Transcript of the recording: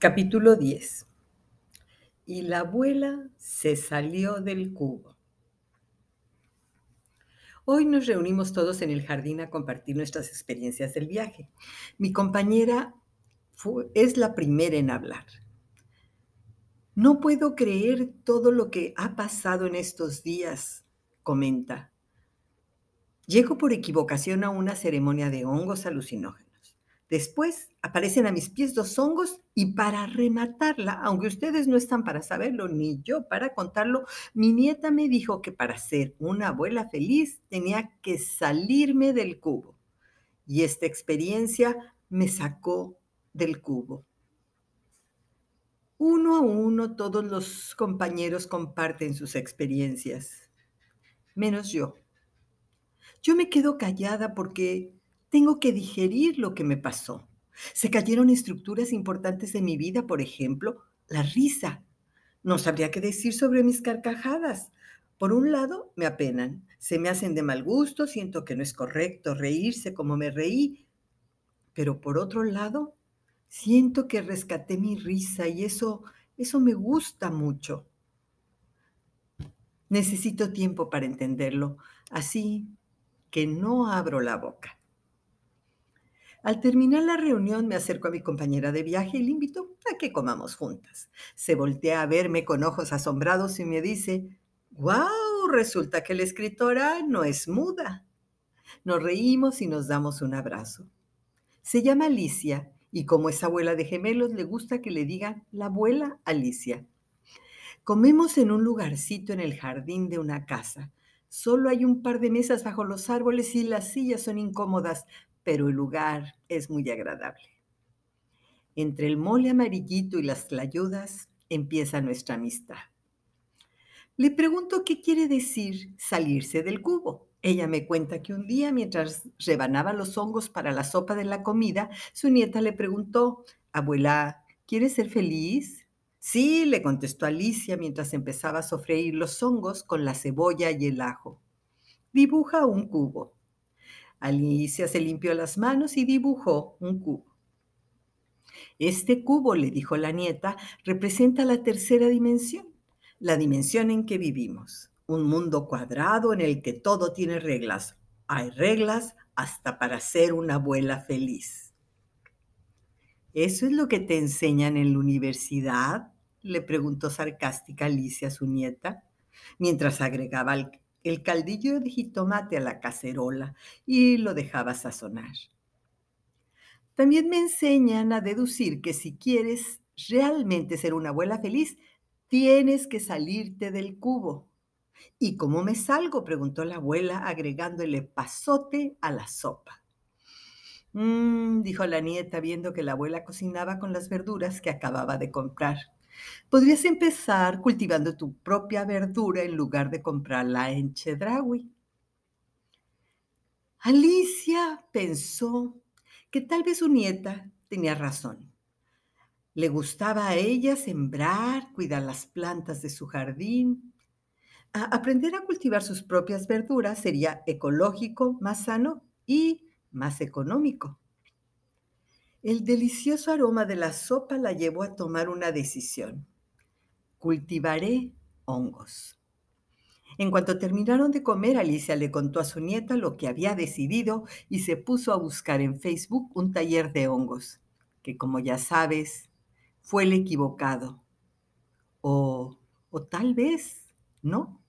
Capítulo 10. Y la abuela se salió del cubo. Hoy nos reunimos todos en el jardín a compartir nuestras experiencias del viaje. Mi compañera es la primera en hablar. No puedo creer todo lo que ha pasado en estos días, comenta. Llego por equivocación a una ceremonia de hongos alucinógenos. Después aparecen a mis pies dos hongos y para rematarla, aunque ustedes no están para saberlo ni yo para contarlo, mi nieta me dijo que para ser una abuela feliz tenía que salirme del cubo. Y esta experiencia me sacó del cubo. Uno a uno todos los compañeros comparten sus experiencias, menos yo. Yo me quedo callada porque tengo que digerir lo que me pasó. Se cayeron estructuras importantes de mi vida, por ejemplo, la risa. No sabría qué decir sobre mis carcajadas. Por un lado, me apenan, se me hacen de mal gusto, siento que no es correcto reírse como me reí, pero por otro lado, siento que rescaté mi risa y eso, eso me gusta mucho. Necesito tiempo para entenderlo, así que no abro la boca. Al terminar la reunión me acerco a mi compañera de viaje y le invito a que comamos juntas. Se voltea a verme con ojos asombrados y me dice, ¡Guau! Resulta que la escritora no es muda. Nos reímos y nos damos un abrazo. Se llama Alicia y como es abuela de gemelos le gusta que le digan la abuela Alicia. Comemos en un lugarcito en el jardín de una casa. Solo hay un par de mesas bajo los árboles y las sillas son incómodas, pero el lugar es muy agradable. Entre el mole amarillito y las clayudas empieza nuestra amistad. Le pregunto qué quiere decir salirse del cubo. Ella me cuenta que un día, mientras rebanaba los hongos para la sopa de la comida, su nieta le preguntó, Abuela, ¿quieres ser feliz? Sí, le contestó Alicia mientras empezaba a sofreír los hongos con la cebolla y el ajo. Dibuja un cubo. Alicia se limpió las manos y dibujó un cubo. Este cubo, le dijo la nieta, representa la tercera dimensión, la dimensión en que vivimos, un mundo cuadrado en el que todo tiene reglas. Hay reglas hasta para ser una abuela feliz. ¿Eso es lo que te enseñan en la universidad? le preguntó sarcástica Alicia a su nieta, mientras agregaba el el caldillo de jitomate a la cacerola y lo dejaba sazonar. También me enseñan a deducir que si quieres realmente ser una abuela feliz, tienes que salirte del cubo. ¿Y cómo me salgo? preguntó la abuela agregándole pasote a la sopa. Mmm, dijo la nieta viendo que la abuela cocinaba con las verduras que acababa de comprar. Podrías empezar cultivando tu propia verdura en lugar de comprarla en Chedraui. Alicia pensó que tal vez su nieta tenía razón. Le gustaba a ella sembrar, cuidar las plantas de su jardín. aprender a cultivar sus propias verduras sería ecológico, más sano y más económico. El delicioso aroma de la sopa la llevó a tomar una decisión. Cultivaré hongos. En cuanto terminaron de comer, Alicia le contó a su nieta lo que había decidido y se puso a buscar en Facebook un taller de hongos, que como ya sabes, fue el equivocado. O, o tal vez, ¿no?